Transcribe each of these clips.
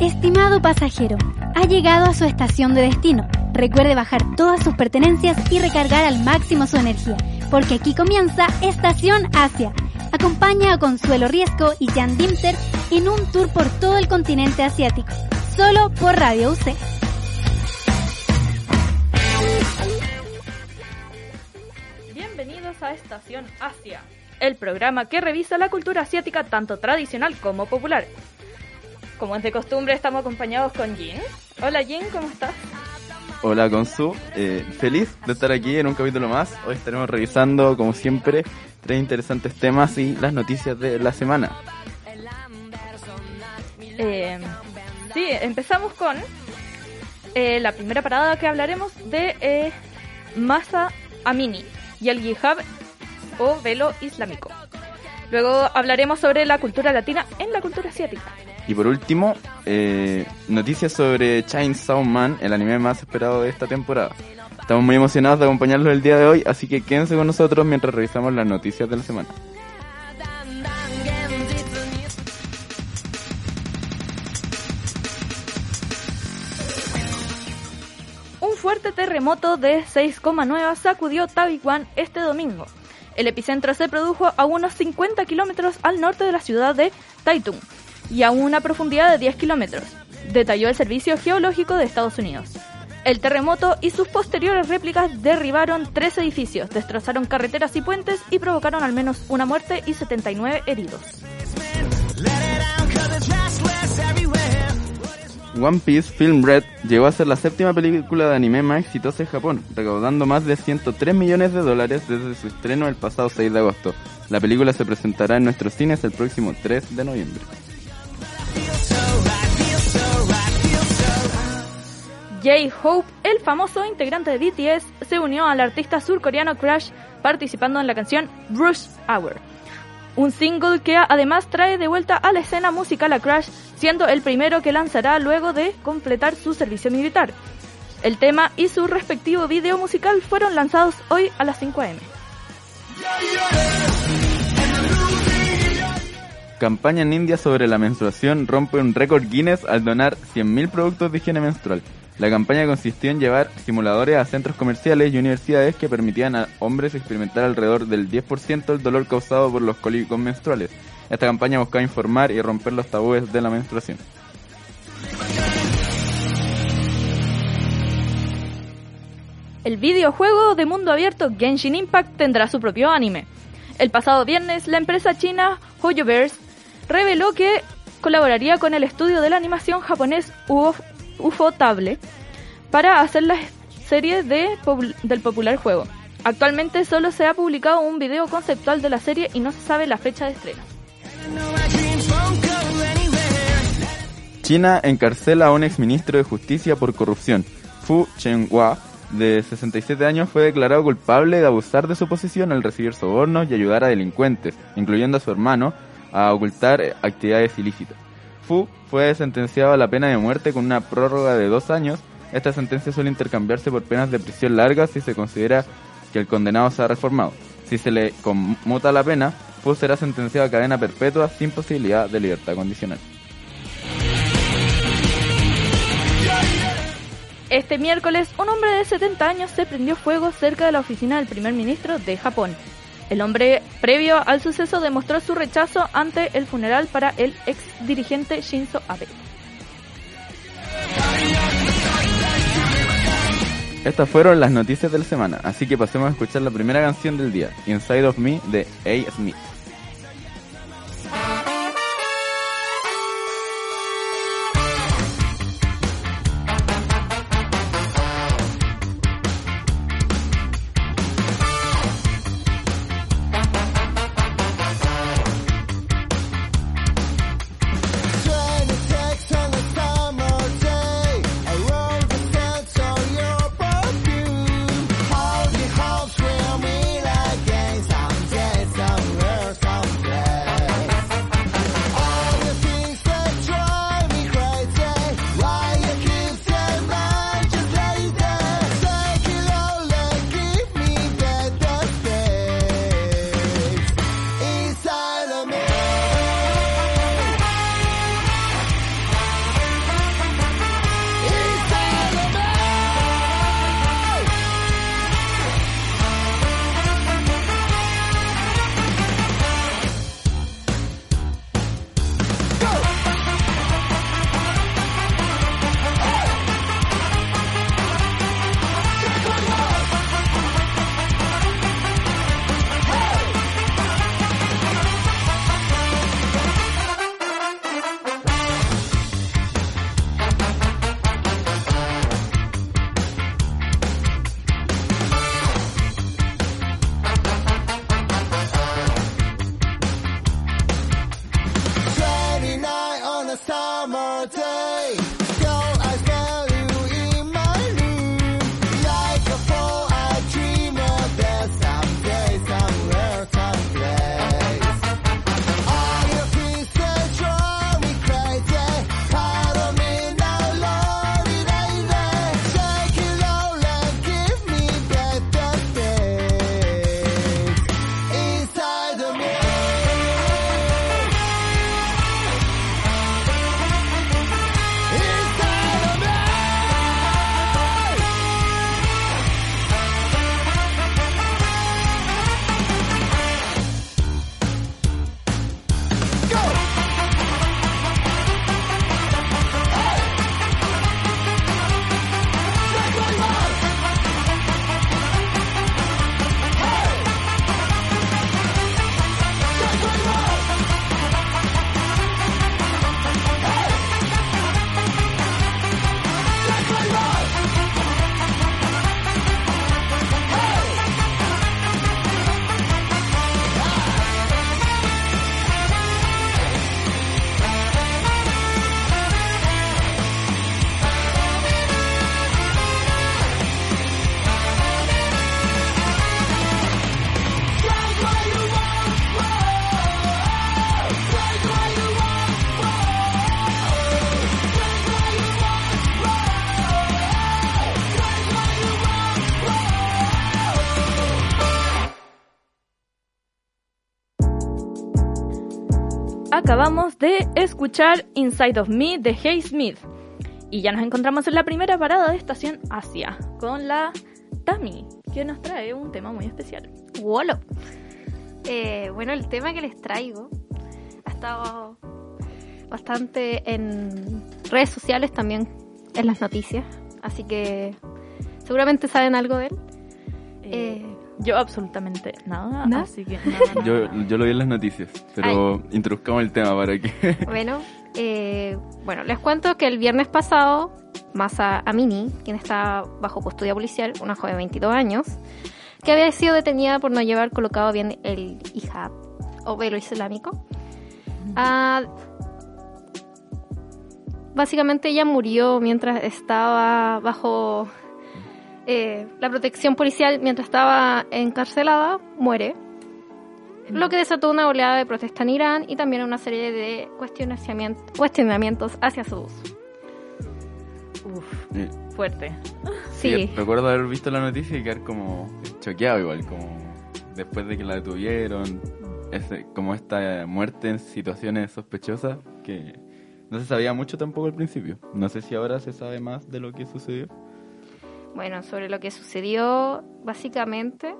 Estimado pasajero, ha llegado a su estación de destino. Recuerde bajar todas sus pertenencias y recargar al máximo su energía, porque aquí comienza Estación Asia. Acompaña a Consuelo Riesco y Jan Dimter en un tour por todo el continente asiático, solo por Radio UC. Bienvenidos a Estación Asia, el programa que revisa la cultura asiática tanto tradicional como popular. Como es de costumbre, estamos acompañados con Jin. Hola Jin, ¿cómo estás? Hola Consu, eh, feliz de estar aquí en un capítulo más. Hoy estaremos revisando, como siempre, tres interesantes temas y las noticias de la semana. Eh, sí, empezamos con eh, la primera parada que hablaremos de eh, Masa Amini y el hijab o velo islámico. Luego hablaremos sobre la cultura latina en la cultura asiática. Y por último, eh, noticias sobre Chainsaw Man, el anime más esperado de esta temporada. Estamos muy emocionados de acompañarlos el día de hoy, así que quédense con nosotros mientras revisamos las noticias de la semana. Un fuerte terremoto de 6,9 sacudió Taiwán este domingo. El epicentro se produjo a unos 50 kilómetros al norte de la ciudad de Taitung y a una profundidad de 10 kilómetros, detalló el Servicio Geológico de Estados Unidos. El terremoto y sus posteriores réplicas derribaron tres edificios, destrozaron carreteras y puentes y provocaron al menos una muerte y 79 heridos. One Piece Film Red llegó a ser la séptima película de anime más exitosa en Japón, recaudando más de 103 millones de dólares desde su estreno el pasado 6 de agosto. La película se presentará en nuestros cines el próximo 3 de noviembre. J-Hope, el famoso integrante de BTS, se unió al artista surcoreano Crash participando en la canción Rush Hour. Un single que además trae de vuelta a la escena musical a Crash, siendo el primero que lanzará luego de completar su servicio militar. El tema y su respectivo video musical fueron lanzados hoy a las 5 am. Campaña en India sobre la menstruación rompe un récord Guinness al donar 100.000 productos de higiene menstrual. La campaña consistió en llevar simuladores a centros comerciales y universidades que permitían a hombres experimentar alrededor del 10% del dolor causado por los cólicos menstruales. Esta campaña buscaba informar y romper los tabúes de la menstruación. El videojuego de mundo abierto Genshin Impact tendrá su propio anime. El pasado viernes, la empresa china HoYoverse reveló que colaboraría con el estudio de la animación japonés Ufotable para hacer la serie de, del popular juego. Actualmente solo se ha publicado un video conceptual de la serie y no se sabe la fecha de estreno. China encarcela a un exministro de Justicia por corrupción. Fu Chenhua, de 67 años, fue declarado culpable de abusar de su posición al recibir sobornos y ayudar a delincuentes, incluyendo a su hermano, a ocultar actividades ilícitas. Fu fue sentenciado a la pena de muerte con una prórroga de dos años. Esta sentencia suele intercambiarse por penas de prisión largas si se considera que el condenado se ha reformado. Si se le conmuta la pena, Fu será sentenciado a cadena perpetua sin posibilidad de libertad condicional. Este miércoles, un hombre de 70 años se prendió fuego cerca de la oficina del primer ministro de Japón. El hombre, previo al suceso, demostró su rechazo ante el funeral para el ex dirigente Shinzo Abe. Estas fueron las noticias de la semana, así que pasemos a escuchar la primera canción del día, Inside of Me de A. Smith. Escuchar Inside of Me de Hey Smith. Y ya nos encontramos en la primera parada de Estación Asia con la Tami, que nos trae un tema muy especial. Wolo. Eh, bueno, el tema que les traigo ha estado bastante en redes sociales, también en las noticias, así que seguramente saben algo de él. Eh, yo absolutamente nada, ¿No? así que nada, Yo, nada. yo lo vi en las noticias, pero introduzcamos el tema para que... Bueno, eh, bueno, les cuento que el viernes pasado, Masa Amini, quien está bajo custodia policial, una joven de 22 años, que había sido detenida por no llevar colocado bien el hijab o velo islámico, ah, básicamente ella murió mientras estaba bajo eh, la protección policial, mientras estaba encarcelada, muere. Lo que desató una oleada de protesta en Irán y también una serie de cuestionamientos, cuestionamientos hacia su uso. Uf, fuerte. Sí, recuerdo haber visto la noticia y quedar como choqueado igual, como después de que la detuvieron, ese, como esta muerte en situaciones sospechosas que no se sabía mucho tampoco al principio. No sé si ahora se sabe más de lo que sucedió. Bueno, sobre lo que sucedió, básicamente,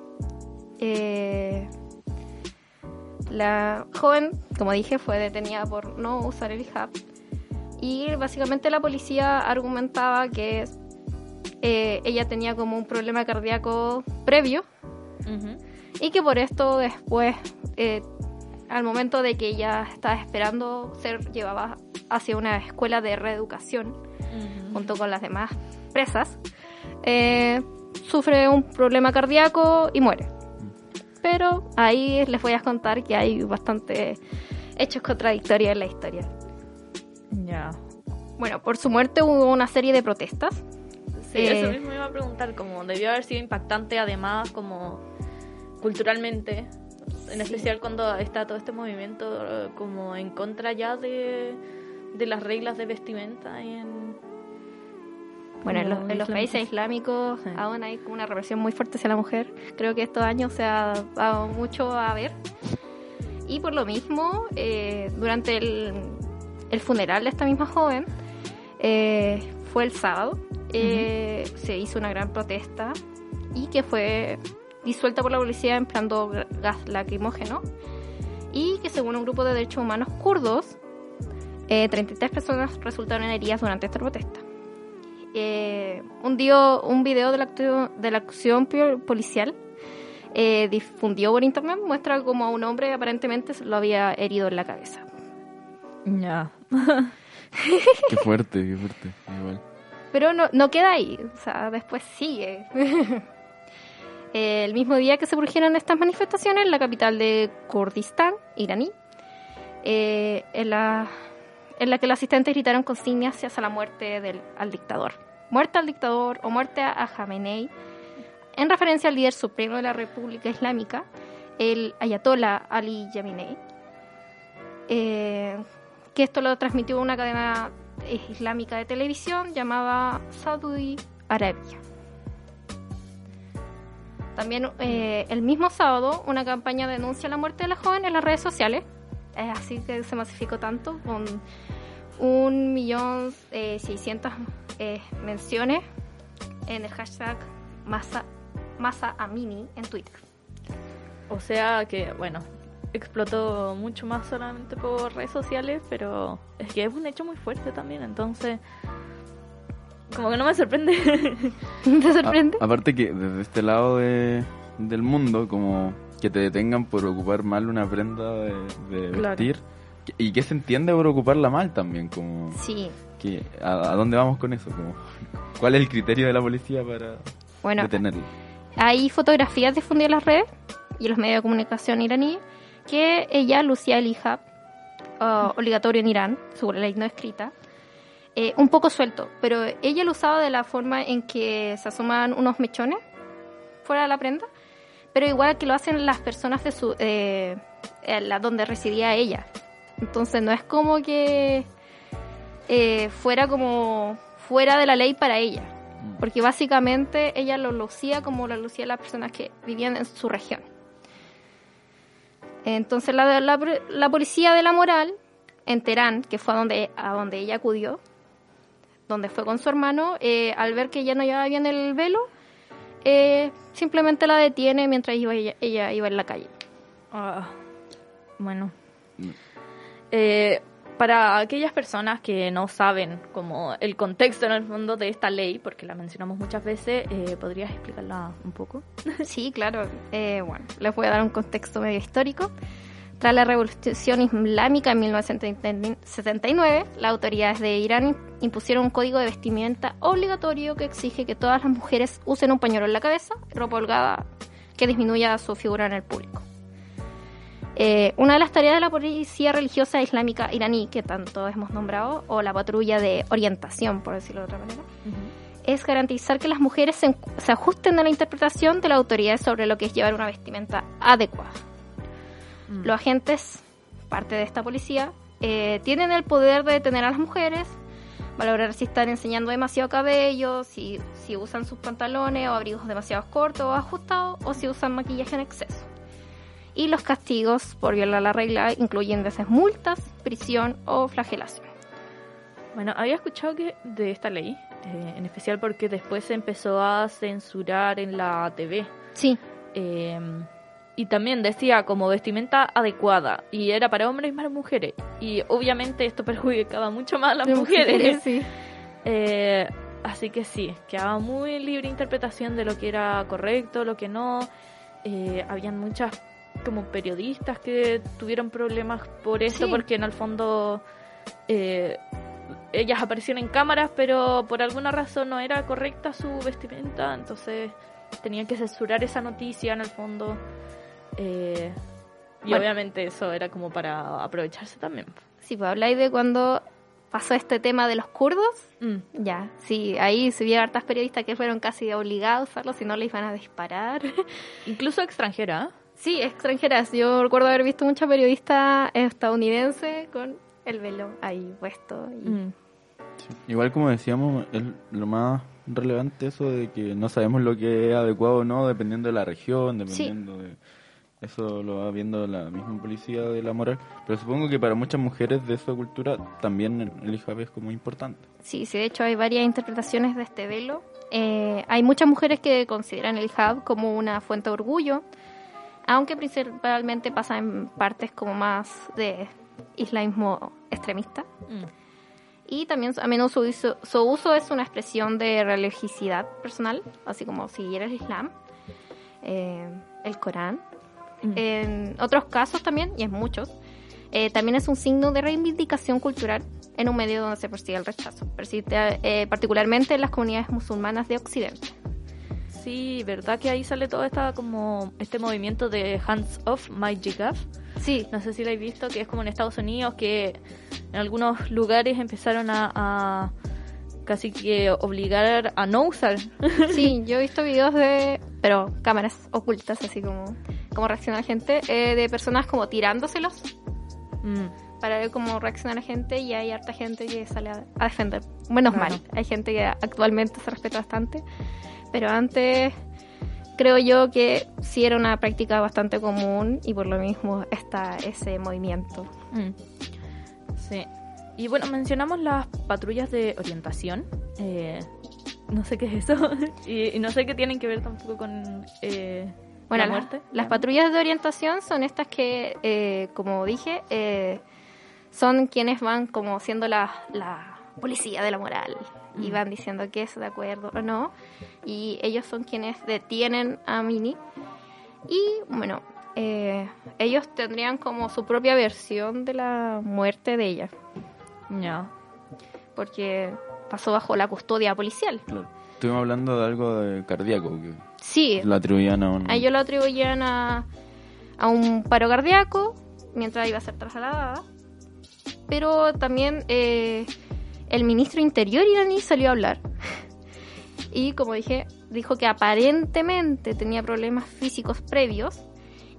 eh, la joven, como dije, fue detenida por no usar el hijab y básicamente la policía argumentaba que eh, ella tenía como un problema cardíaco previo y que por esto después, eh, al momento de que ella estaba esperando ser llevada hacia una escuela de reeducación junto con las demás presas, eh, sufre un problema cardíaco y muere. Pero ahí les voy a contar que hay bastante hechos contradictorios en la historia. Ya. Bueno, por su muerte hubo una serie de protestas. Sí, Eh, eso mismo iba a preguntar, como debió haber sido impactante además como culturalmente, en Sí. especial cuando está todo este movimiento eh, como en contra ya de, de las reglas de vestimenta en... Bueno, en los, en los países islámicos. Sí. aún hay una represión muy fuerte hacia la mujer. Creo que estos años se ha dado mucho a ver. Y por lo mismo, eh, durante el, el funeral de esta misma joven, eh, fue el sábado, eh, se hizo una gran protesta y que fue disuelta por la policía empleando gas- lacrimógeno. Y que según un grupo de derechos humanos kurdos, eh, 33 personas resultaron heridas durante esta protesta eh, un, dio, un video de la, de la acción policial eh, difundió por internet muestra como a un hombre aparentemente se lo había herido en la cabeza. Ya. Qué fuerte, qué fuerte. Igual. Pero no, no queda ahí, o sea, después sigue. El mismo día que se produjeron estas manifestaciones en la capital de Kurdistán, iraní, eh, en, la, en la que los asistentes gritaron consignas hacia la muerte del, al dictador. Muerte al dictador o muerte a, Jamenei, en referencia al líder supremo de la República Islámica, el ayatollah Ali Khamenei, eh, que esto lo transmitió una cadena islámica de televisión llamada Saudi Arabia. También eh, el mismo sábado una campaña denuncia la muerte de la joven en las redes sociales. Es así que se masificó tanto con un millón eh, seiscientas eh, menciones en el hashtag Masa, Masa Amini en Twitter. O sea que, bueno, explotó mucho más solamente por redes sociales, pero es que es un hecho muy fuerte también, entonces... Como que no me sorprende. ¿Te sorprende? A- aparte que desde este lado de- del mundo, como que te detengan por ocupar mal una prenda de, de Claro. vestir. Y que se entiende por ocuparla mal también, como Sí. que a, a dónde vamos con eso, como cuál es el criterio de la policía para Bueno, detenerlo. Hay fotografías difundidas en las redes y en los medios de comunicación iraníes que ella lucía el hijab uh, obligatorio en Irán, según la ley no escrita, eh, un poco suelto, pero ella lo usaba de la forma en que se asoman unos mechones fuera de la prenda, pero igual que lo hacen las personas de su eh, la donde residía ella. Entonces no es como que eh, fuera como fuera de la ley para ella porque básicamente ella lo lucía como lo lucía las personas que vivían en su región. Entonces la, la, la policía de la moral en Teherán, que fue a donde, a donde ella acudió, donde fue con su hermano, eh, al ver que ella no llevaba bien el velo, eh, simplemente la detiene mientras iba ella, ella iba en la calle. Ah, bueno. Eh, para aquellas personas que no saben como el contexto en el fondo de esta ley, porque la mencionamos muchas veces, eh, ¿podrías explicarla un poco? Sí, claro. Eh, bueno, les voy a dar un contexto medio histórico. Tras la revolución islámica en 1979, las autoridades de Irán impusieron un código de vestimenta obligatorio que exige que todas las mujeres usen un pañuelo en la cabeza, ropa holgada que disminuya su figura en el público. Eh, una de las tareas de la policía religiosa islámica iraní, que tanto hemos nombrado, o la patrulla de orientación, por decirlo de otra manera, es garantizar que las mujeres se, se ajusten a la interpretación de la autoridad sobre lo que es llevar una vestimenta adecuada. Mm. Los agentes, parte de esta policía, eh, tienen el poder de detener a las mujeres, valorar si están enseñando demasiado cabello, si, si usan sus pantalones o abrigos demasiado cortos o ajustados, o si usan maquillaje en exceso. Y los castigos por violar la regla incluyen veces multas, prisión o flagelación. Bueno, había escuchado que de esta ley, eh, en especial porque después se empezó a censurar en la TV. Sí, Eh, y también decía como vestimenta adecuada y era para hombres y para mujeres. Y obviamente esto perjudicaba mucho más a las mujeres. sí. Eh, así que sí, quedaba muy libre interpretación de lo que era correcto, lo que no. Eh, habían muchas como periodistas que tuvieron problemas por esto, Sí. porque en el fondo eh, ellas aparecían en cámaras, pero por alguna razón no era correcta su vestimenta, entonces tenían que censurar esa noticia en el fondo. Eh, y Bueno. obviamente eso era como para aprovecharse también. Sí, pues habláis de cuando pasó este tema de los kurdos. Mm. Ya, sí, ahí se vieron hartas periodistas que fueron casi obligados a usarlo, si no les iban a disparar. Incluso extranjera. ¿eh? Sí, extranjeras. Yo recuerdo haber visto muchas periodistas estadounidenses con el velo ahí puesto. y- Mm. Igual como decíamos, es lo más relevante eso de que no sabemos lo que es adecuado o no dependiendo de la región, dependiendo de... Eso lo va viendo la misma policía de la moral. Pero supongo que para muchas mujeres de esa cultura también el hijab es como importante. Sí, sí, de hecho hay varias interpretaciones de este velo. Eh, hay muchas mujeres que consideran el hijab como una fuente de orgullo, aunque principalmente pasa en partes como más de islamismo extremista. Mm. Y también a menudo su uso, su uso es una expresión de religiosidad personal, así como seguir el Islam, eh, el Corán. Mm. En otros casos también, y en muchos, eh, también es un signo de reivindicación cultural en un medio donde se persigue el rechazo, persiste, eh, particularmente en las comunidades musulmanas de Occidente. Sí, verdad que ahí sale todo esta como este movimiento de hands off my jihad. Sí, No sé si lo habéis visto, que es como en Estados Unidos que en algunos lugares empezaron a, a casi que obligar a no usar. sí, yo he visto videos de, pero cámaras ocultas, así como, como reacciona la gente, eh, de personas como tirándoselos Mm. para ver cómo reacciona la gente y hay harta gente que sale a, a defender. Menos Claro. mal, hay gente que actualmente se respeta bastante, pero antes creo yo que sí era una práctica bastante común y por lo mismo está ese movimiento. Mm. Sí. Y bueno, mencionamos las patrullas de orientación. Eh, no sé qué es eso. y, y no sé qué tienen que ver tampoco con eh, Bueno, la la- muerte. las patrullas de orientación son estas que, eh, como dije, eh, son quienes van como siendo la, la policía de la moral y Mm. van diciendo que es de acuerdo o no. Y ellos son quienes detienen a Minnie. Y bueno, ellos tendrían como su propia versión de la muerte de ella, Ya. porque pasó bajo la custodia policial. Claro. Estuvimos hablando de algo de cardíaco que Sí, lo atribuían a un... A ellos lo atribuían a, a un paro cardíaco mientras iba a ser trasladada. Pero también eh, el ministro interior iraní salió a hablar. Y como dije, dijo que aparentemente tenía problemas físicos previos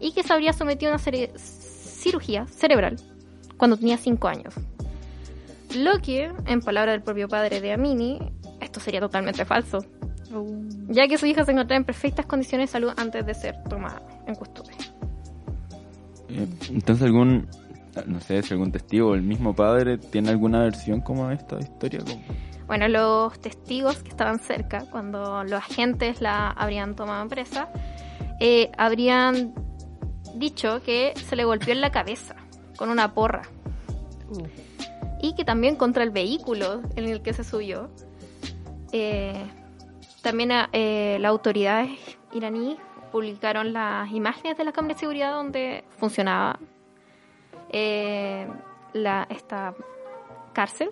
y que se habría sometido a una cere- cirugía cerebral cuando tenía 5 años. Lo que, en palabras del propio padre de Amini, esto sería totalmente falso ya que su hija se encontraba en perfectas condiciones de salud antes de ser tomada en custodia. Eh, Entonces algún no sé si algún testigo o el mismo padre tiene alguna versión como de esta historia. Bueno, los testigos que estaban cerca, cuando los agentes la habrían tomado en presa, eh, habrían dicho que se le golpeó en la cabeza con una porra. Uh. Y que también contra el vehículo en el que se subió. Eh, también eh, las autoridades iraníes publicaron las imágenes de la cámara de seguridad donde funcionaba eh, la, esta cárcel.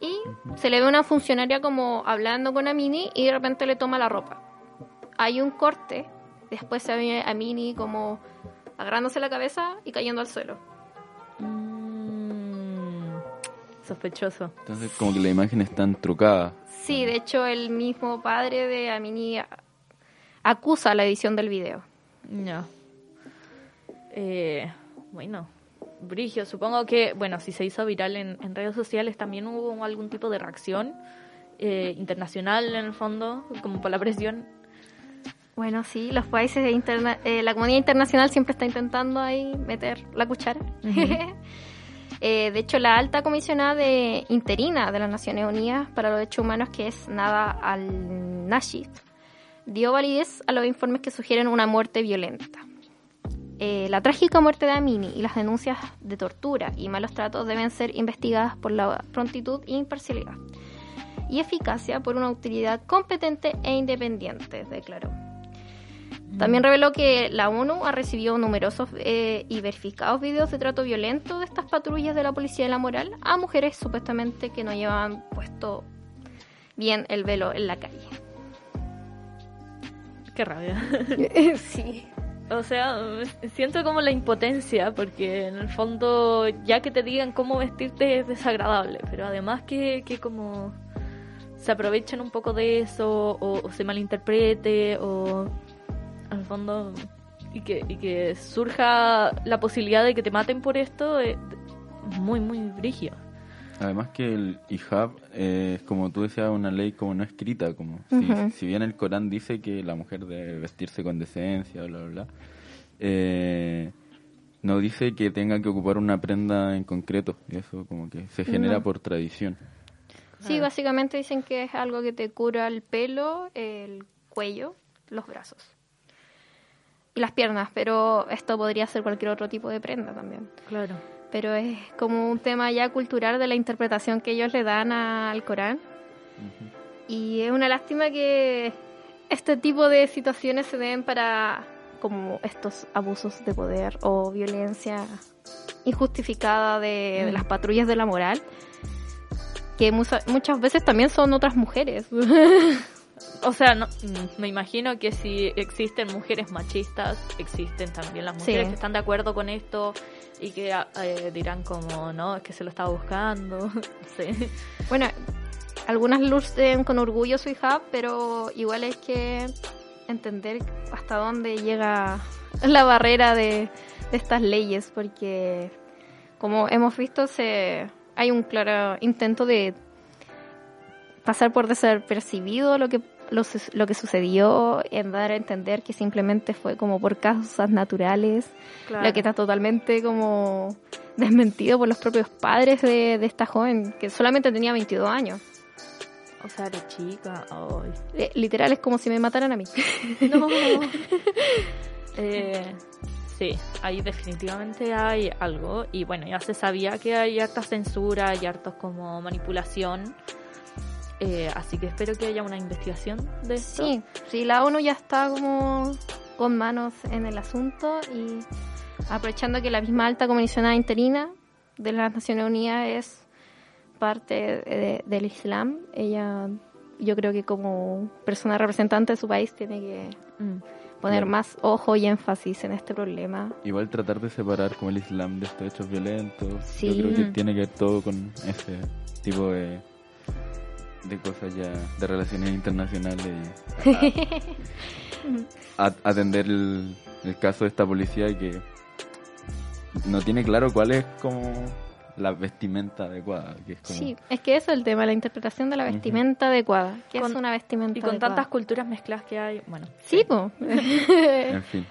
Y se le ve una funcionaria como hablando con Amini y de repente le toma la ropa. Hay un corte, después se ve a Amini como agarrándose la cabeza y cayendo al suelo. Sospechoso. Entonces como que la imagen está trucada. Sí, de hecho el mismo padre de Amini acusa la edición del video. No. Eh, bueno, Brigio, supongo que, bueno, si se hizo viral en, en redes sociales, también hubo algún tipo de reacción eh, internacional en el fondo, como por la presión. Bueno, sí, los países de interna eh, la comunidad internacional siempre está intentando ahí meter la cuchara. Eh, de hecho, la alta comisionada de, interina de las Naciones Unidas para los Derechos Humanos, que es Nada al-Nashid, dio validez a los informes que sugieren una muerte violenta. Eh, la trágica muerte de Amini y las denuncias de tortura y malos tratos deben ser investigadas por la prontitud e imparcialidad y eficacia por una autoridad competente e independiente, declaró. También reveló que la ONU ha recibido numerosos eh, y verificados videos de trato violento de estas patrullas de la policía de la moral a mujeres supuestamente que no llevaban puesto bien el velo en la calle. Qué rabia. sí. O sea, siento como la impotencia, porque en el fondo, ya que te digan cómo vestirte es desagradable, pero además que, que como se aprovechen un poco de eso, o, o se malinterprete, o al fondo, y que, y que surja la posibilidad de que te maten por esto, es muy, muy brígido. Además que el hijab eh, es como tú decías una ley como no escrita, como si, si bien el Corán dice que la mujer debe vestirse con decencia, bla bla bla, eh, no dice que tenga que ocupar una prenda en concreto, y eso como que se genera No. por tradición. Sí, básicamente dicen que es algo que te cura el pelo, el cuello, los brazos y las piernas, pero esto podría ser cualquier otro tipo de prenda también. Claro. Pero es como un tema ya cultural de la interpretación que ellos le dan al Corán. Y es una lástima que este tipo de situaciones se den para como estos abusos de poder o violencia injustificada de, de las patrullas de la moral, que muchas veces también son otras mujeres. O sea, no, mm, me imagino que si existen mujeres machistas, existen también las mujeres Sí. que están de acuerdo con esto y que ah, eh, dirán como, no, es que se lo estaba buscando. sí. bueno, algunas lucen con orgullo su hijab, pero igual hay que entender hasta dónde llega la barrera de, de estas leyes, porque como hemos visto, se hay un claro intento de pasar por desapercibido lo que lo, lo que sucedió, en dar a entender que simplemente fue como por causas naturales, Claro. lo que está totalmente como desmentido por los propios padres de, de esta joven, que solamente tenía 22 años. O sea, de chica. Eh, literal es como si me mataran a mí. No. Eh, sí, ahí definitivamente hay algo. Y bueno, ya se sabía que hay harta censura y hartos como manipulación. Eh, así que espero que haya una investigación de esto. Sí, sí, la ONU ya está como con manos en el asunto y aprovechando que la misma alta comisionada interina de las Naciones Unidas es parte de- del Islam, ella yo creo que como persona representante de su país tiene que Mm. poner Claro. más ojo y énfasis en este problema. Igual tratar de separar como el Islam de estos hechos violentos, Sí. yo creo que tiene que ver todo con ese tipo de, de cosas ya, de relaciones internacionales y a- a- atender el, el caso de esta policía que no tiene claro cuál es como la vestimenta adecuada, que es como... Sí, es que eso es el tema, la interpretación de la vestimenta adecuada. ¿Qué es Con- una vestimenta Y con adecuada? tantas culturas mezcladas que hay, bueno. Sí, pues. En fin,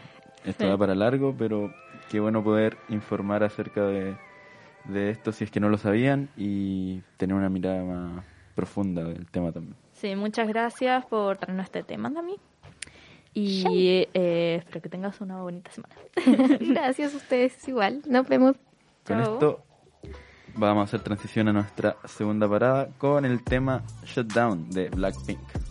esto Sí. da para largo, pero qué bueno poder informar acerca de de esto si es que no lo sabían y tener una mirada más profunda del tema también. Sí, muchas gracias por traernos este tema, Dami. Y eh, espero que tengas una bonita semana. Gracias a ustedes igual. Nos vemos. Con Chao. esto vamos a hacer transición a nuestra segunda parada con el tema Shutdown de Blackpink. Blackpink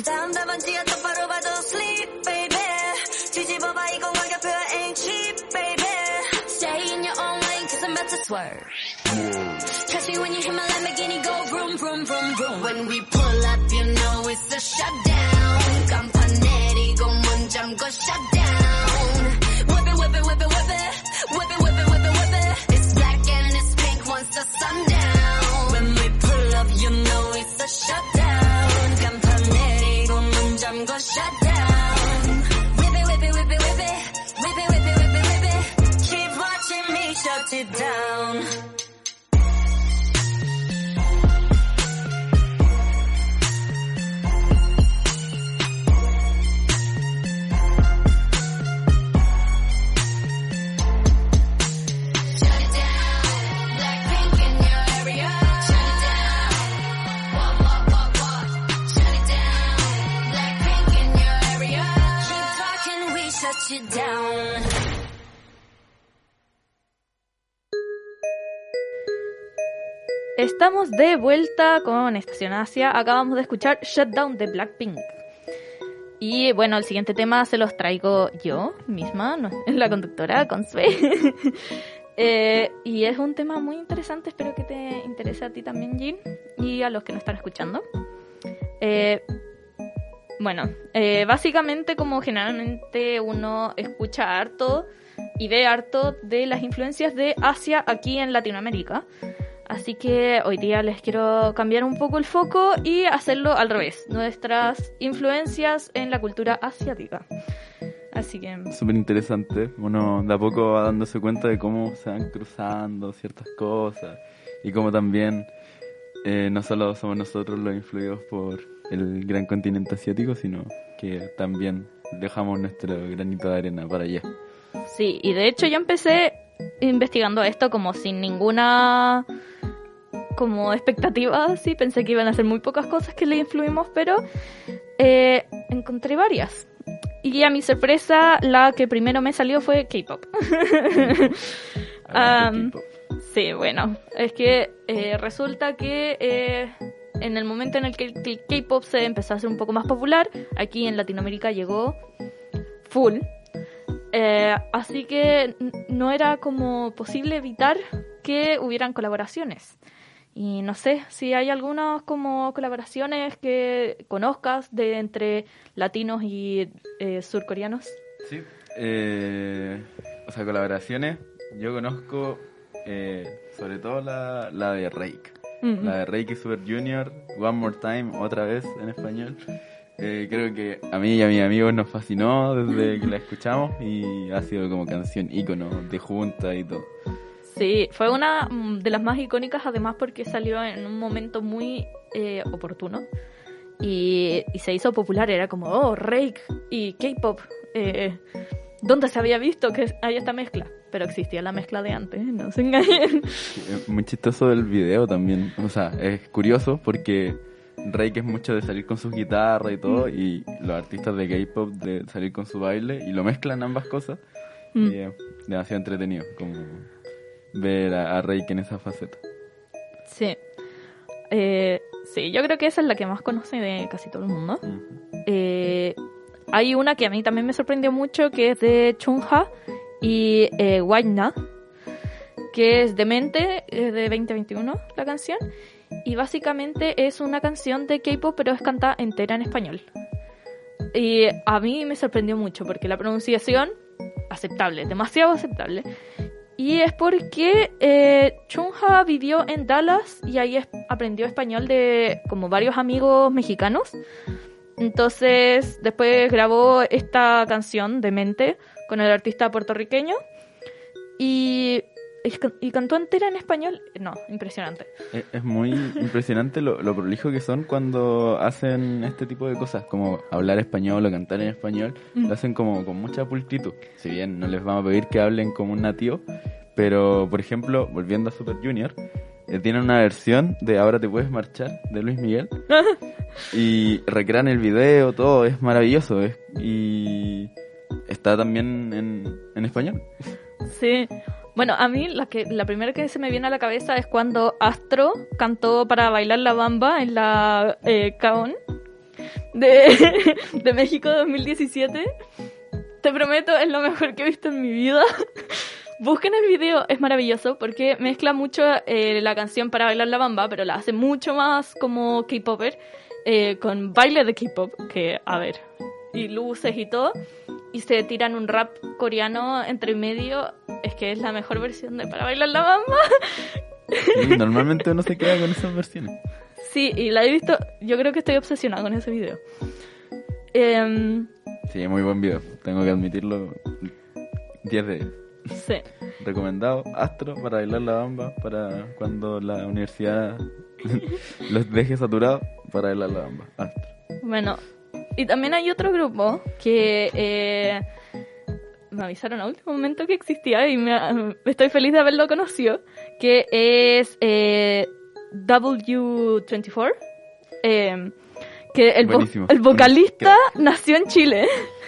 다음 답안지야 똑바로 봐도 sleep baby 뒤집어봐 이건 가격표야 ain't cheap baby stay in your own lane cause I'm about to swerve Catch me when you hear my Lamborghini go vroom, vroom, vroom, vroom. When we pull up, you know it's a shutdown. 간판 내리고 문 잠궈 shutdown. de vuelta con Estación Asia. Acabamos de escuchar Shutdown de Blackpink. Y bueno, el siguiente tema se los traigo yo misma, no, la conductora, Consue. Eh, y es un tema muy interesante, espero que te interese a ti también, Jean, y a los que nos están escuchando. Eh, bueno, eh, básicamente como generalmente uno escucha harto y ve harto de las influencias de Asia aquí en Latinoamérica. Así que hoy día les quiero cambiar un poco el foco y hacerlo al revés, nuestras influencias en la cultura asiática. Así que Súper interesante. Uno de a poco va dándose cuenta de cómo se van cruzando ciertas cosas y cómo también eh, no solo somos nosotros los influidos por el gran continente asiático, sino que también dejamos nuestro granito de arena para allá. sí, y de hecho yo empecé investigando esto como sin ninguna como expectativa, sí, pensé que iban a ser muy pocas cosas que le influimos, pero eh, encontré varias. Y a mi sorpresa, la que primero me salió fue K-pop. K-pop. Sí, bueno, es que eh, resulta que eh, en el momento en el que el K-pop se empezó a hacer un poco más popular, aquí en Latinoamérica llegó full. Eh, así que no era como posible evitar que hubieran colaboraciones. Y no sé si hay algunas como colaboraciones que conozcas de entre latinos y eh, surcoreanos. Sí. Eh, o sea, colaboraciones. Yo conozco eh, sobre todo la, la de. Mm. La de Reiki Super Junior, One More Time, otra vez en español. Eh, creo que a mí y a mis amigos nos fascinó desde que la escuchamos y ha sido como canción ícono de junta y todo. Sí, fue una mm, de las más icónicas además porque salió en un momento muy eh, oportuno y, y se hizo popular. Era como, oh, Rake y K-pop. Eh, ¿Dónde se había visto que hay esta mezcla? Pero existía la mezcla de antes, no se engañen. Muy chistoso el video también. O sea, es curioso porque Reiki es mucho de salir con su guitarra y todo y los artistas de K-pop de salir con su baile y lo mezclan ambas cosas. Mm. Y es demasiado entretenido como ver a, a Reiki en esa faceta. Sí. Eh, sí, yo creo que esa es la que más conoce de casi todo el mundo. Eh, hay una que a mí también me sorprendió mucho, que es de Chungha y eh, que es Demente, es de 2021 la canción. Y básicamente es una canción de K-pop, pero es cantada entera en español. Y a mí me sorprendió mucho porque la pronunciación, aceptable, demasiado aceptable. Y es porque eh, Chungha vivió en Dallas y ahí aprendió español de como varios amigos mexicanos. Entonces, después grabó esta canción de Mente con el artista puertorriqueño y, y can- y cantó entera en español. No, impresionante. Es, es muy impresionante lo, lo prolijo que son cuando hacen este tipo de cosas, como hablar español o cantar en español, Mm. lo hacen como con mucha pultitud. Si bien no les vamos a pedir que hablen como un nativo, pero por ejemplo, volviendo a Super Junior, eh, tienen una versión de Ahora te puedes marchar de Luis Miguel y recrean el video, todo, es maravilloso. es- y está también en, en español. Sí. Bueno, a mí la, que, la primera que se me viene a la cabeza es cuando Astro cantó para bailar la bamba en la eh, Caon de, de México 2017. Te prometo, es lo mejor que he visto en mi vida. Busquen el video, es maravilloso porque mezcla mucho eh, la canción para bailar la bamba, pero la hace mucho más como K-Popper, eh, con baile de K-Pop, que, a ver, y luces y todo, y se tiran un rap coreano entre medio, es que es la mejor versión de para bailar la bamba. Sí, normalmente uno se queda con esas versiones. Sí, y la he visto, yo creo que estoy obsesionada con ese video. Em, Sí, muy buen video, tengo que admitirlo. 10 de 10. sí. Recomendado, Astro para bailar la bamba, para cuando la universidad los deje saturados, para bailar la bamba. Astro. Bueno, y también hay otro grupo que eh, me avisaron a último momento que existía y me, estoy feliz de haberlo conocido, que es eh, W24. eh, que el, vo- Buenísimo. el vocalista nació en Chile,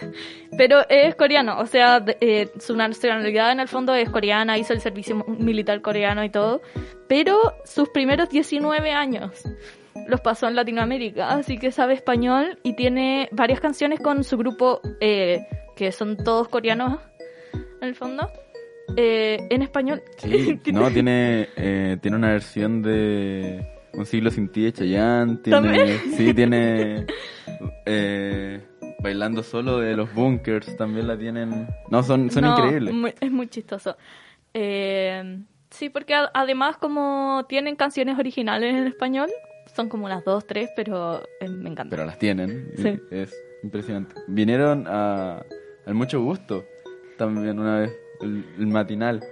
pero es coreano, o sea, de- eh, su nacionalidad en el fondo es coreana, hizo el servicio militar coreano y todo, pero sus primeros 19 años los pasó en Latinoamérica, así que sabe español y tiene varias canciones con su grupo, eh, que son todos coreanos en el fondo, eh, en español. Sí, no, tiene, eh, tiene una versión de Un siglo sin ti de Chayanne, tiene, ¿También? sí, tiene eh, Bailando solo de los Bunkers, también la tienen. No, son, son No, increíbles. muy- es muy chistoso. Sí, porque además como tienen canciones originales en español, son como unas dos, tres, pero eh, me encanta. pero las tienen. Sí. Es impresionante. Vinieron a, al Mucho Gusto también una vez, el, el matinal.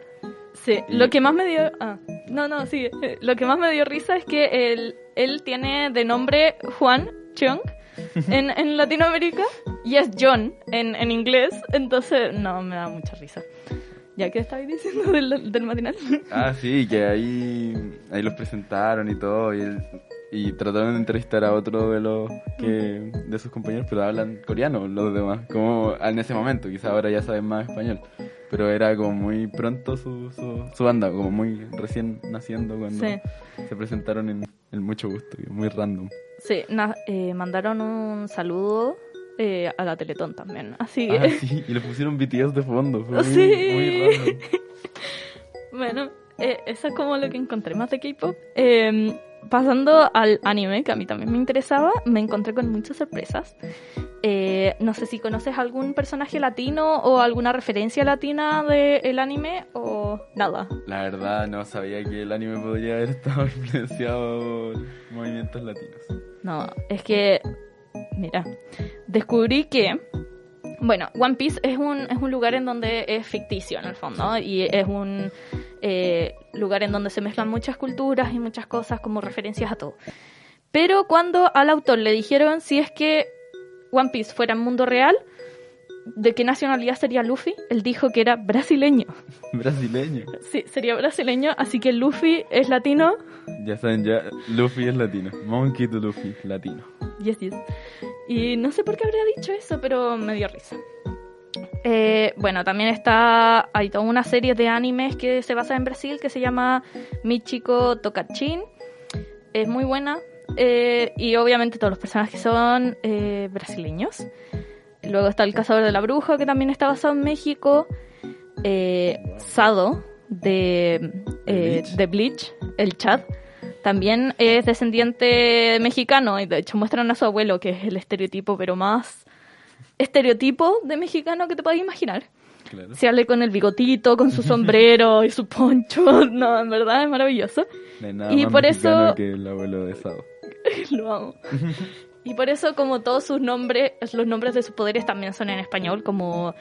Sí, Y- lo que más me dio... Ah, no, no, sí. eh, Lo que más me dio risa es que él, él tiene de nombre Juan Cheong en, en Latinoamérica y es John en, en inglés, entonces no, me da mucha risa. ¿Ya que estabais diciendo del, del matinal? Ah, sí, que ahí, ahí los presentaron y todo, y, él- y trataron de entrevistar a otro de los que de sus compañeros, pero hablan coreano los demás, como en ese momento, quizá ahora ya saben más español, pero era como muy pronto su, su, su banda, como muy recién naciendo cuando Sí. se presentaron en el Mucho Gusto, muy random. Sí, na- eh, mandaron un saludo eh, a la Teletón también, así que... Ah, sí, y le pusieron BTS de fondo, fue muy, Sí. muy random. Bueno, eh, eso es como lo que encontré más de K-pop. Eh, pasando al anime, que a mí también me interesaba, me encontré con muchas sorpresas. Eh, no sé si conoces algún personaje latino o alguna referencia latina del anime o nada. La verdad no sabía que el anime podría haber estado influenciado por movimientos latinos. No, es que, mira, descubrí que, bueno, One Piece es un, es un lugar en donde es ficticio en el fondo y es un eh, lugar en donde se mezclan muchas culturas y muchas cosas como referencias a todo. Pero cuando al autor le dijeron si es que One Piece fuera en mundo real, ¿de qué nacionalidad sería Luffy? Él dijo que era brasileño. Brasileño. Sí, sería brasileño, así que Luffy es latino. Ya saben, ya Luffy es latino. Monkey to Luffy, latino. Yes, yes. Y no sé por qué habría dicho eso, pero me dio risa. Eh, bueno, también está. Hay toda una serie de animes que se basa en Brasil que se llama Michiko Tokachin. Es muy buena. eh, y obviamente todos los personajes son eh, brasileños. Luego está El Cazador de la Bruja, que también está basado en México. Sado, de, Bleach. de Bleach, el Chad. También es descendiente mexicano y de hecho muestran a su abuelo, que es el estereotipo, pero más estereotipo de mexicano que te puedas imaginar. Claro. Se habla con el bigotito, con su sombrero y su poncho. No, en verdad es maravilloso. Hay nada Y más por eso- que el abuelo de Sado. Lo amo. Y por eso, como todos sus nombres, los nombres de sus poderes también son en español, como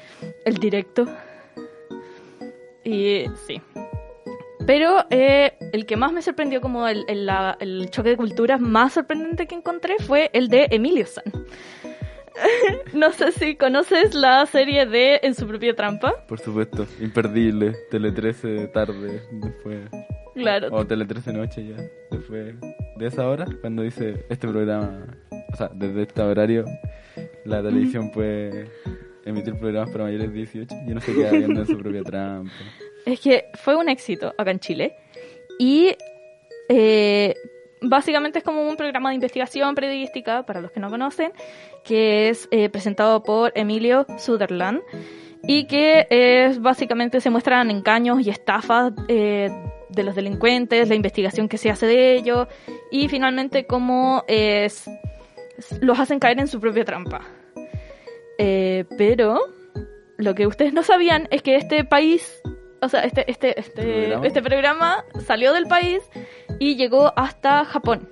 el directo. Y sí. Pero eh, el que más me sorprendió, como el, el- la- el choque de culturas más sorprendente que encontré, fue el de Emilio San. no sé si conoces la serie de En su propia trampa. Por supuesto, imperdible. Tele 13 tarde, después. Claro. O Tele 13 noche ya. Después de esa hora, cuando dice este programa. O sea, desde este horario, la televisión puede emitir programas para mayores de 18 y uno se queda viendo en su propia trampa. Es que fue un éxito acá en Chile. Y eh, básicamente es como un programa de investigación periodística, para los que no conocen, que es eh, presentado por Emilio Sutherland. Y que es, básicamente se muestran engaños y estafas eh, de los delincuentes, la investigación que se hace de ellos y finalmente cómo es, los hacen caer en su propia trampa. Eh, pero lo que ustedes no sabían es que este país, o sea, este, este, este, ¿Programa? este programa salió del país y llegó hasta Japón.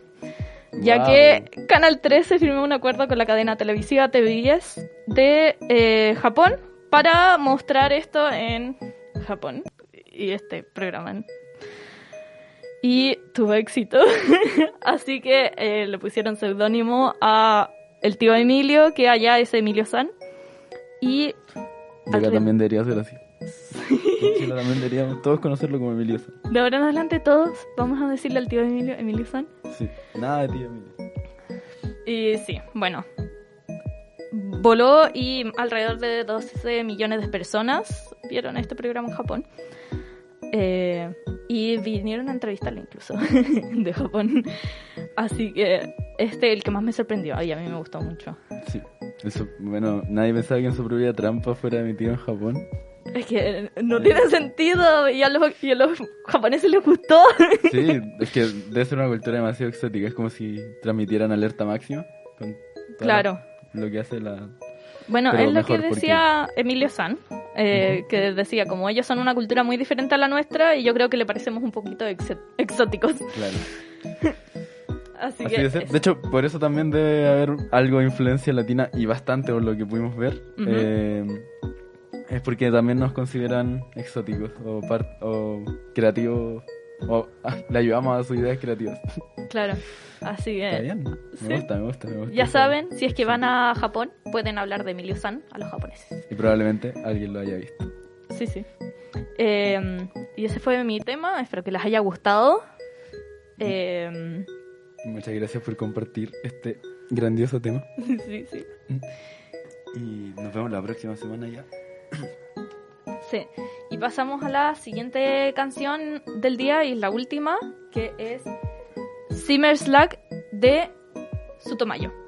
Ya Wow. que Canal 13 firmó un acuerdo con la cadena televisiva TVS de eh, Japón para mostrar esto en Japón. Y este programa. Y tuvo éxito. Así que eh, le pusieron seudónimo a el tío Emilio, que allá es Emilio San. Y acá también debería ser así. Chile también deberíamos todos conocerlo como Emilio San. de ahora en adelante todos vamos a decirle al tío Emilio, Emilio San. Sí, nada de ti, Emilio. Y sí, bueno. Voló y alrededor de 12 millones de personas vieron este programa en Japón. Eh, y vinieron a entrevistarle incluso de Japón. Así que este es el que más me sorprendió y a mí me gustó mucho. Sí. Eso, bueno, nadie pensaba que en su propia trampa fuera emitido en Japón. Es que no tiene sentido y a los, y a los japoneses les gustó. Sí, es que debe ser una cultura demasiado exótica. Es como si transmitieran alerta máxima. Con Claro. la- lo que hace la. Bueno, Pero es lo que porque- decía Emilio San, eh, que decía, como ellos son una cultura muy diferente a la nuestra y yo creo que le parecemos un poquito ex- exóticos. Claro. Así, Así que de es- De hecho, por eso también debe haber algo de influencia latina y bastante por lo que pudimos ver. Ujú. Eh, es porque también nos consideran exóticos o, o creativos. O ah, le ayudamos a sus ideas creativas. claro. Así que Está bien. Me sí. gusta, me gusta, me gusta. ya saben, si es que van a Japón, pueden hablar de Emilio San a los japoneses. Y probablemente alguien lo haya visto. Sí, sí. Eh, y ese fue mi tema, espero que les haya gustado. Eh, Muchas gracias por compartir este grandioso tema. sí, sí. Y nos vemos la próxima semana ya. Sí. Y pasamos a la siguiente canción del día y la última, que es Simmer Slack de Sutomayo.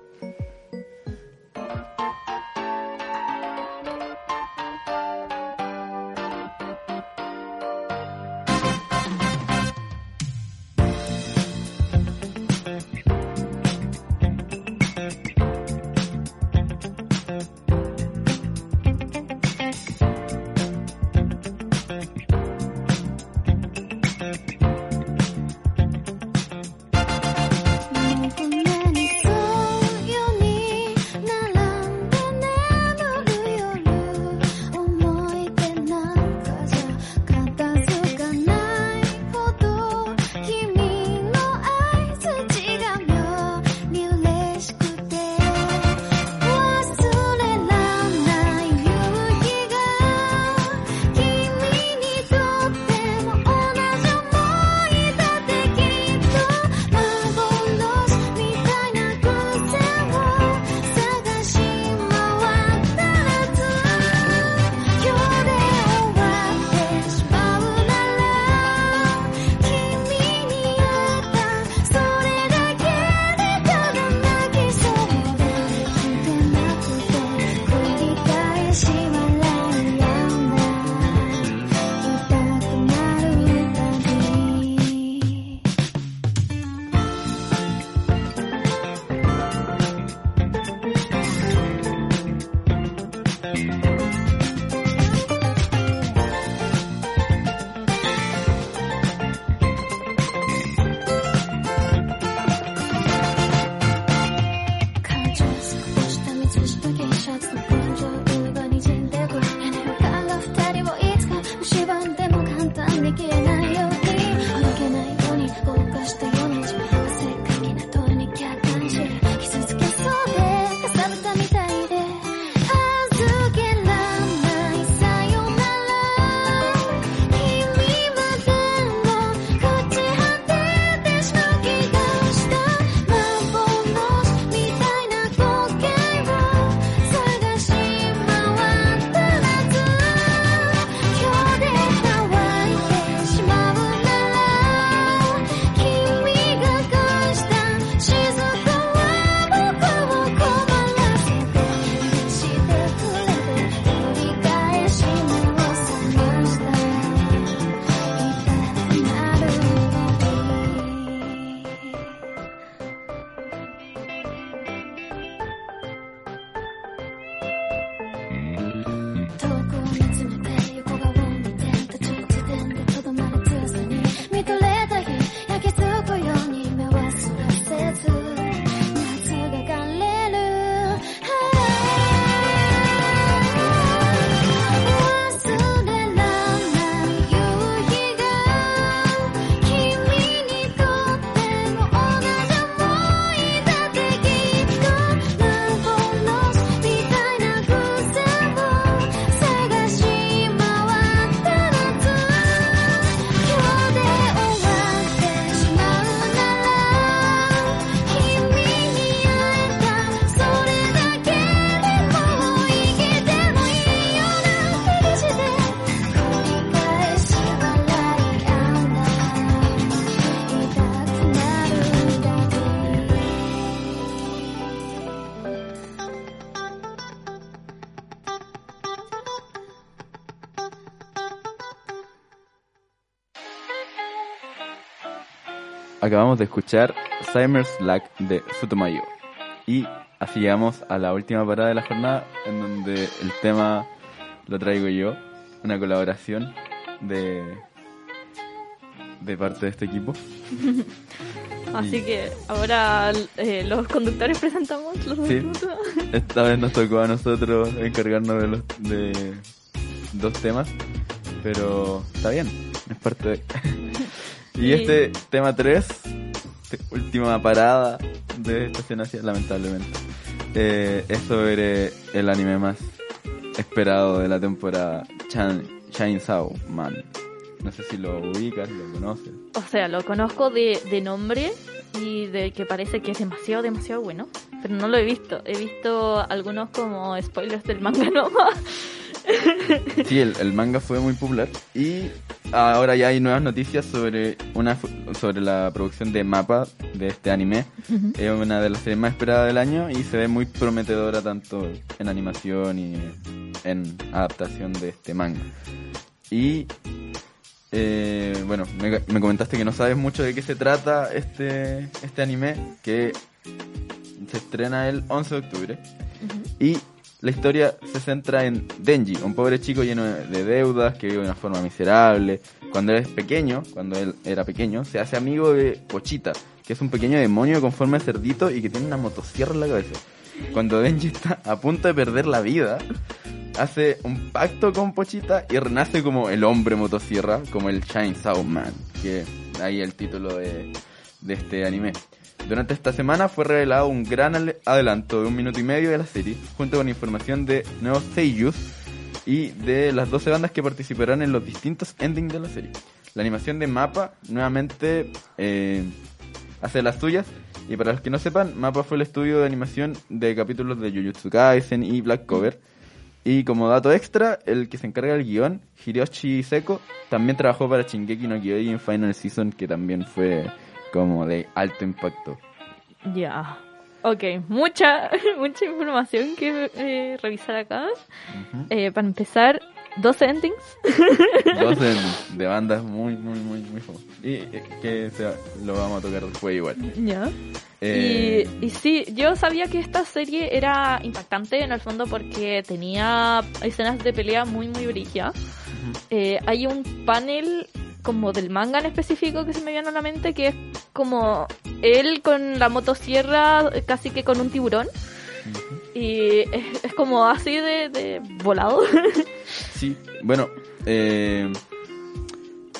Acabamos de escuchar Summer Slack de Sotomayor. Y así llegamos a la última parada de la jornada, en donde el tema lo traigo yo, una colaboración de, de parte de este equipo. Así Y- que ahora eh, los conductores presentamos los Sí. Esta vez nos tocó a nosotros encargarnos de, los, de dos temas, pero está bien, es parte de... y Y- este tema 3, última parada de Estación Asia, lamentablemente, eh, es sobre el anime más esperado de la temporada, Chan, Chainsaw Man. No sé si lo ubicas, lo conoces. O sea, lo conozco de, de nombre y de que parece que es demasiado, demasiado bueno. Pero no lo he visto. He visto algunos como spoilers del manga nomás. Sí, el, el manga fue muy popular y ahora ya hay nuevas noticias sobre una sobre la producción de Mapa de este anime. Es una de las series más esperadas del año y se ve muy prometedora tanto en animación y en adaptación de este manga. Y eh, bueno, me, me comentaste que no sabes mucho de qué se trata este, este anime que se estrena el 11 de octubre. Y la historia se centra en Denji, un pobre chico lleno de de deudas que vive de una forma miserable. Cuando él es pequeño, cuando él era pequeño, se hace amigo de Pochita, que es un pequeño demonio con forma de cerdito y que tiene una motosierra en la cabeza. Cuando Denji está a punto de perder la vida, hace un pacto con Pochita y renace como el hombre motosierra, como el Chainsaw Man, que ahí el título de, de este anime. Durante esta semana fue revelado un gran adelanto de un minuto y medio de la serie, junto con información de nuevos seiyus y de las 12 bandas que participarán en los distintos endings de la serie. La animación de Mapa nuevamente eh, hace las suyas. Y para los que no sepan, Mapa fue el estudio de animación de capítulos de Jujutsu Kaisen y Black Cover. Y como dato extra, el que se encarga del guion, Hiroshi Seko, también trabajó para Shingeki no Kyojin Final Season, que también fue como de alto impacto. Ya. Ok, mucha, mucha información que eh, revisar acá. Eh, para empezar, 12 endings. Dos de, de bandas muy, muy, muy, muy famosas. Y eh, que se- lo vamos a tocar después igual. Ya. Eh, Y, y sí, yo sabía que esta serie era impactante en el fondo porque tenía escenas de pelea muy, muy brillas. Eh, hay un panel como del manga en específico que se me viene a la mente que es como él con la motosierra eh, casi que con un tiburón. Y es, es como así de, de volado. Sí, bueno, eh,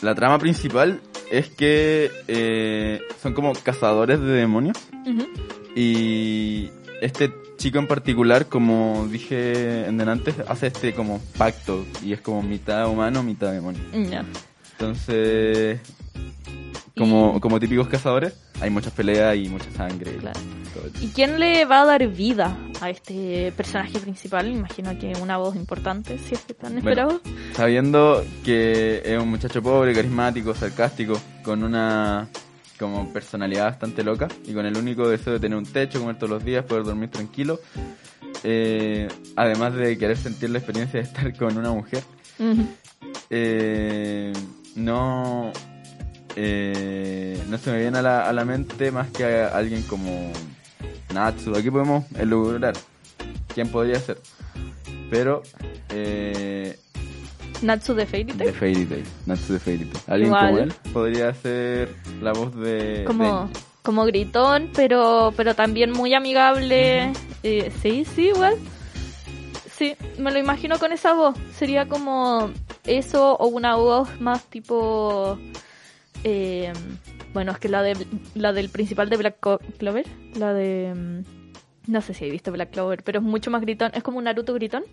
la trama principal es que eh, son como cazadores de demonios y este chico en particular, como dije en delante, hace este como pacto y es como mitad humano, mitad demonio. Entonces, como, como típicos cazadores, hay muchas peleas y mucha sangre. y Claro. ¿Y quién le va a dar vida a este personaje principal? Imagino que una voz importante, si es que tan Bueno. esperado. Sabiendo que es un muchacho pobre, carismático, sarcástico, con una como personalidad bastante loca y con el único deseo de tener un techo, comer todos los días, poder dormir tranquilo, eh, además de querer sentir la experiencia de estar con una mujer, eh, no eh, no se me viene a la, a la mente más que a alguien como Natsu. Aquí podemos elucubrar quién podría ser. Pero eh, Natsu de Fairy de Tail. Fairy Tail, Natsu de Fairy Tail. Alguien Igual. como él podría ser la voz de Como, de- como gritón, pero, pero también muy amigable. Eh, sí, sí, igual. Sí, me lo imagino con esa voz. Sería como eso o una voz más tipo... eh, bueno, es que la de la del principal de Black Clover, la de... mm, No sé si he visto Black Clover, pero es mucho más gritón. Es como un Naruto gritón.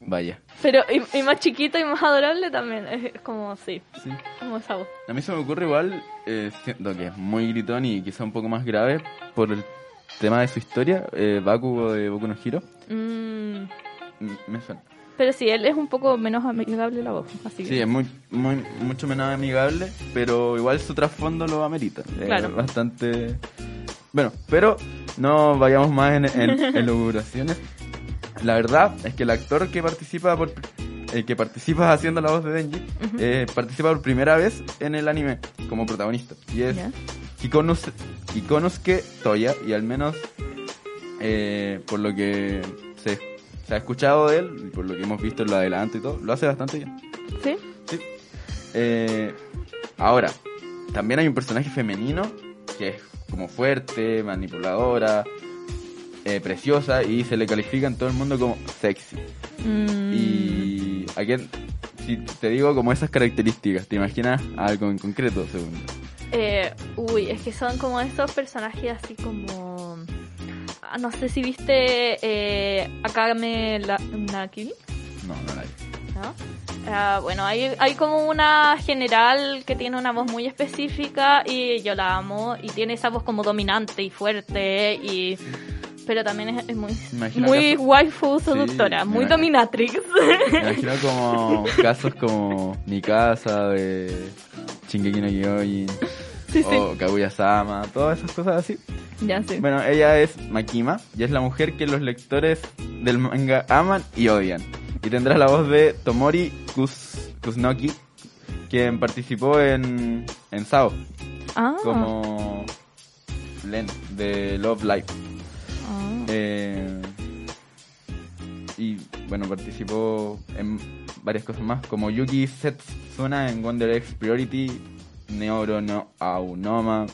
Vaya. Pero y, y más chiquito y más adorable también. Es, es como, sí, Sí. como esa voz. A mí se me ocurre igual, eh, siento que es muy gritón y quizá un poco más grave por el tema de su historia, eh, Bakugo de Boku no Hero. Mm, Me suena. pero sí, él es un poco menos amigable la voz. Así que... Sí, es muy, muy, mucho menos amigable, pero igual su trasfondo lo amerita. Claro. bastante... Bueno, pero no vayamos más en, en, en. La verdad es que el actor que participa por, el que participa haciendo la voz de Denji, eh, participa por primera vez en el anime como protagonista. Y es. Hikonus- Hikonosuke Toya, y al menos eh, por lo que se, se ha escuchado de él, y por lo que hemos visto en lo adelanto y todo, lo hace bastante bien. ¿Sí? Sí. Eh, ahora, también hay un personaje femenino que es como fuerte, manipuladora, eh, preciosa y se le califica en todo el mundo como sexy. Mm, Y a quién, si te digo como esas características, ¿te imaginas algo en concreto, según? Eh, uy, es que son como esos personajes así como... ah, No sé si viste eh, Akame la, Nakiri, No, no la vi. ¿no? Ah, bueno, hay, hay como una general que tiene una voz muy específica y yo la amo y tiene esa voz como dominante y fuerte y pero también es, es muy Imagino muy casos- waifu seductora, muy imagino. dominatrix. Me imagino como casos como Mi Casa de Shingeki no Kyojin Sí, sí. o Kaguya-sama, todas esas cosas así. ya sé. Bueno, ella es Makima y es la mujer que los lectores del manga aman y odian. Y tendrá la voz de Tomori Kus, Kusunoki, quien participó en, en Sao ah, como Len de Love Live. ah. Eh, y bueno, participó en varias cosas más, como Yuki Setsuna en Wonder X Priority, Neuro no Aonoma.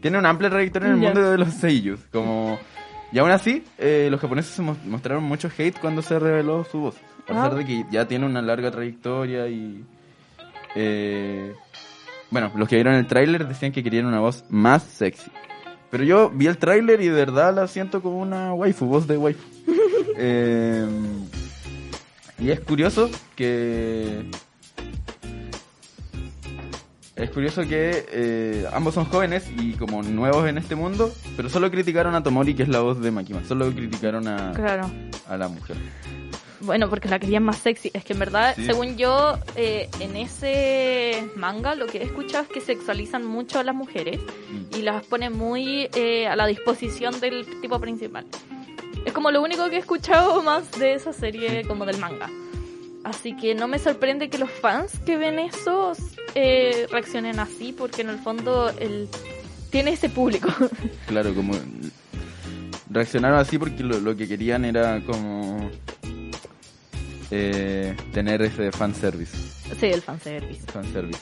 Tiene una amplia trayectoria en el mundo de los seiyus, como... Y aún así, eh, los japoneses se mos- mostraron mucho hate cuando se reveló su voz. A pesar Ah. de que ya tiene una larga trayectoria y... eh, bueno, los que vieron el tráiler decían que querían una voz más sexy. Pero yo vi el tráiler y de verdad la siento como una waifu, voz de waifu. Eh, y es curioso que... Es curioso que eh, ambos son jóvenes y como nuevos en este mundo, pero solo criticaron a Tomori, que es la voz de Makima. Solo criticaron a, Claro. a la mujer. Bueno, porque la querían más sexy. Es que en verdad, Sí. según yo, eh, en ese manga lo que he escuchado es que sexualizan mucho a las mujeres y las ponen muy eh, a la disposición del tipo principal. Es como lo único que he escuchado más de esa serie como del manga. Así que no me sorprende que los fans que ven eso eh, reaccionen así, porque en el fondo el, tiene ese público. Claro, como reaccionaron así porque lo, lo que querían era como eh, tener ese fanservice. sí, el fanservice. fanservice.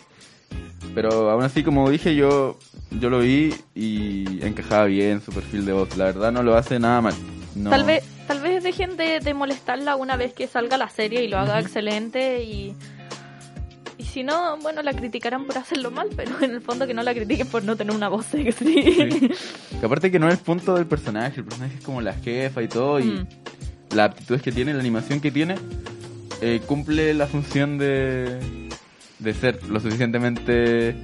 Pero aún así, como dije, yo yo lo vi y encajaba bien su perfil de voz. La verdad no lo hace nada mal. No- Tal vez, tal vez dejen de, de molestarla una vez que salga la serie y lo haga excelente y y si no, bueno, la criticarán por hacerlo mal, pero en el fondo que no la critiquen por no tener una voz sexy. Sí. Que aparte que no es el punto del personaje, el personaje es como la jefa y todo, y Mm. las aptitudes que tiene, la animación que tiene, eh, cumple la función de, de ser lo suficientemente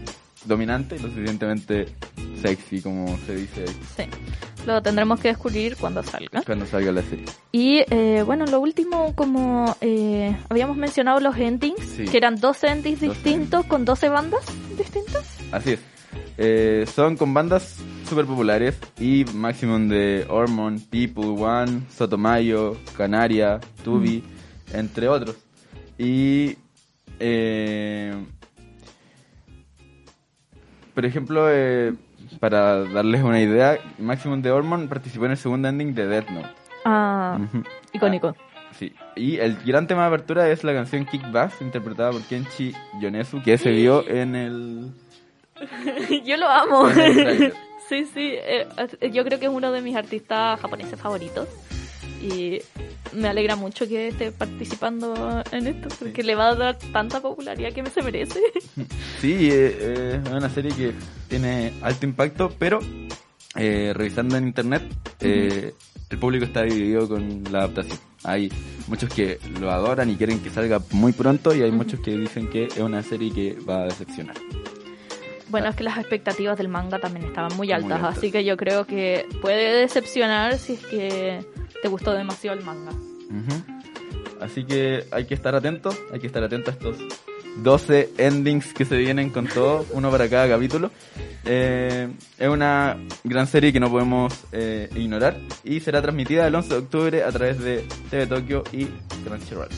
dominante y lo suficientemente sexy, como se dice ahí, Sí, lo tendremos que descubrir cuando salga. cuando salga la serie. Y eh, bueno, lo último, como eh, habíamos mencionado los endings, Sí. que eran 12 endings 12 distintos con 12 bandas distintas. Así es. Eh, son con bandas super populares y Maximum de Hormone, People One, Sotomayo, Canaria, Tubi, entre otros. Y, eh, por ejemplo, eh, para darles una idea, Maximum de Hormone participó en el segundo ending de Death Note. Ah, icónico. Sí, y el gran tema de apertura es la canción Kick Bass, interpretada por Kenshi Yonezu, que se vio en el... Yo lo amo. Sí, sí. eh, yo creo que es uno de mis artistas japoneses favoritos. Y me alegra mucho que esté participando en esto, porque le va a dar tanta popularidad que me se merece. Sí, eh, eh, es una serie que tiene alto impacto, pero eh, revisando en internet, eh, el público está dividido con la adaptación. Hay muchos que lo adoran y quieren que salga muy pronto y hay muchos que dicen que es una serie que va a decepcionar. Bueno, es que las expectativas del manga también estaban muy Muy altas, altas. así que yo creo que puede decepcionar si es que te gustó demasiado el manga. Ujú. Así que hay que estar atentos, hay que estar atentos a estos 12 endings que se vienen con todo, uno para cada capítulo. Eh, es una gran serie que no podemos eh, ignorar y será transmitida el 11 de octubre a través de TV Tokyo y Crunchyroll.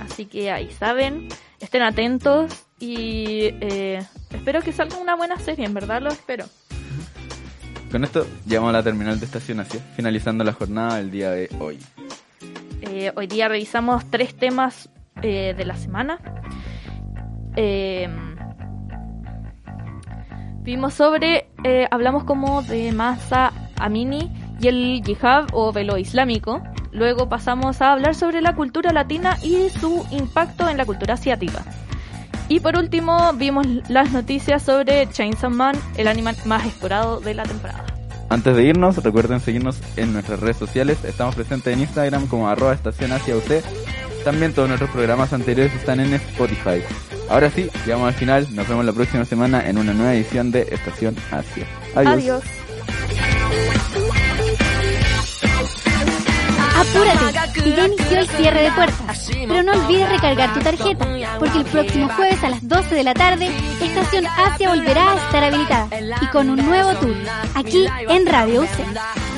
Así que ahí saben, estén atentos y eh, espero que salga una buena serie, en verdad lo espero. Con esto llegamos a la terminal de Estación Asia, finalizando la jornada del día de hoy. Eh, hoy día revisamos tres temas eh, de la semana. Eh, vimos sobre, hablamos como de Masa Amini y el yihad o velo islámico. Luego pasamos a hablar sobre la cultura latina y su impacto en la cultura asiática. Y por último vimos las noticias sobre Chainsaw Man, el anime más explorado de la temporada. Antes de irnos, recuerden seguirnos en nuestras redes sociales. Estamos presentes en Instagram como arroba estación Asia UC. También todos nuestros programas anteriores están en Spotify. Ahora sí, llegamos al final. Nos vemos la próxima semana en una nueva edición de Estación Asia. Adiós. Adiós. Apúrate, ya inició el cierre de puertas. Pero no olvides recargar tu tarjeta, porque el próximo jueves a las 12 de la tarde, Estación Asia volverá a estar habilitada y con un nuevo tour, aquí en Radio UC.